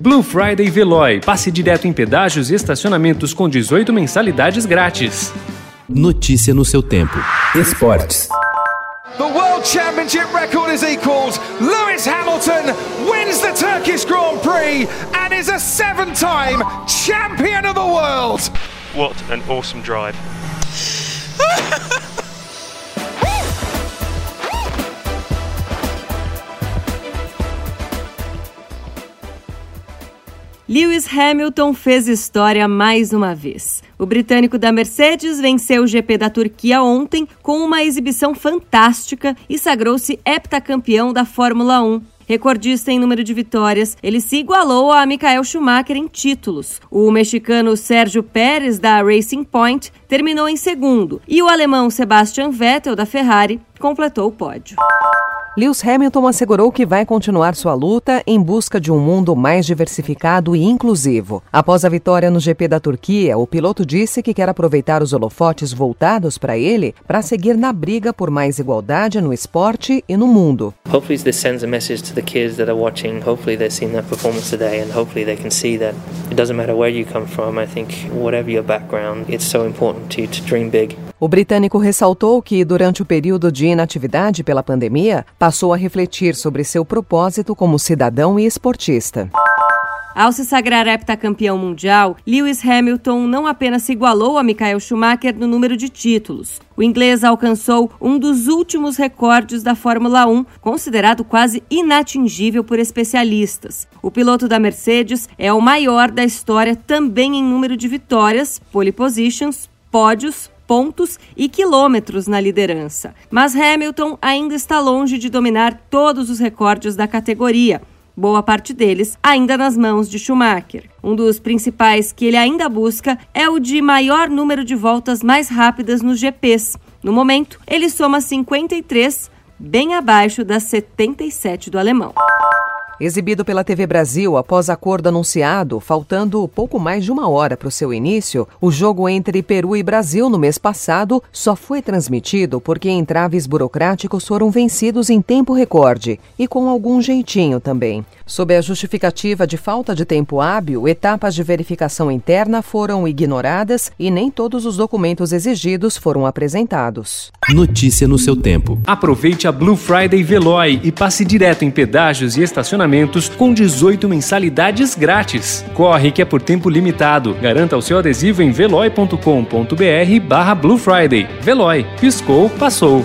Blue Friday Veloy. Passe direto em pedágios e estacionamentos com 18 mensalidades grátis. Notícia no seu tempo. Esportes. The World Championship record is equalled. Lewis Hamilton wins the Turkish Grand Prix and is a seven time champion of the world. What an awesome drive. Lewis Hamilton fez história mais uma vez. O britânico da Mercedes venceu o GP da Turquia ontem com uma exibição fantástica e sagrou-se heptacampeão da Fórmula 1. Recordista em número de vitórias, ele se igualou a Michael Schumacher em títulos. O mexicano Sérgio Pérez, da Racing Point, terminou em segundo, e o alemão Sebastian Vettel, da Ferrari, completou o pódio. Lewis Hamilton assegurou que vai continuar sua luta em busca de um mundo mais diversificado e inclusivo. Após a vitória no GP da Turquia, o piloto disse que quer aproveitar os holofotes voltados para ele para seguir na briga por mais igualdade no esporte e no mundo. Hopefully this sends a message to the kids that are watching. Hopefully they've seen that performance today and hopefully they can see that it doesn't matter where you come from. I think whatever your background, it's so important to to dream big. O britânico ressaltou que, durante o período de inatividade pela pandemia, passou a refletir sobre seu propósito como cidadão e esportista. Ao se sagrar heptacampeão mundial, Lewis Hamilton não apenas se igualou a Michael Schumacher no número de títulos. O inglês alcançou um dos últimos recordes da Fórmula 1, considerado quase inatingível por especialistas. O piloto da Mercedes é o maior da história também em número de vitórias, pole positions, pódios, pontos e quilômetros na liderança. Mas Hamilton ainda está longe de dominar todos os recordes da categoria. Boa parte deles ainda nas mãos de Schumacher. Um dos principais que ele ainda busca é o de maior número de voltas mais rápidas nos GPs. No momento, ele soma 53, bem abaixo das 77 do alemão. Exibido pela TV Brasil após acordo anunciado, faltando pouco mais de uma hora para o seu início, o jogo entre Peru e Brasil no mês passado só foi transmitido porque entraves burocráticos foram vencidos em tempo recorde e com algum jeitinho também. Sob a justificativa de falta de tempo hábil, etapas de verificação interna foram ignoradas e nem todos os documentos exigidos foram apresentados. Notícia no seu tempo. Aproveite a Blue Friday Veloy e passe direto em pedágios e estacionamentos com 18 mensalidades grátis. Corre que é por tempo limitado. Garanta o seu adesivo em veloy.com.br barra Blue Friday. Veloy. Piscou, passou.